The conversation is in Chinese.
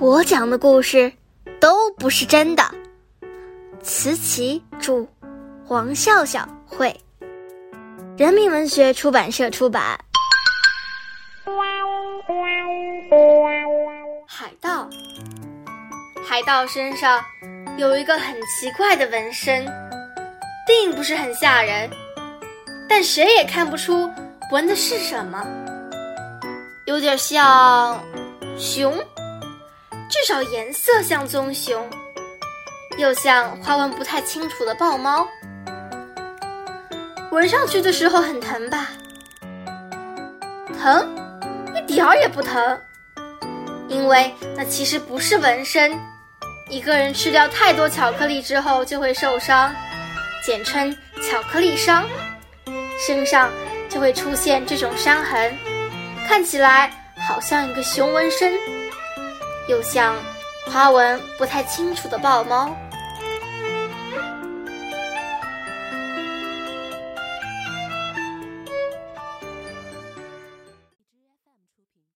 我讲的故事都不是真的。慈琪著，黄笑笑绘，人民文学出版社出版。海盗，海盗身上有一个很奇怪的纹身，并不是很吓人，但谁也看不出纹的是什么，有点像熊。至少颜色像棕熊，又像花纹不太清楚的豹猫。闻上去的时候很疼吧？疼？一点儿也不疼，因为那其实不是纹身。一个人吃掉太多巧克力之后就会受伤，简称巧克力伤，身上就会出现这种伤痕，看起来好像一个熊纹身。又像花纹不太清楚的豹猫。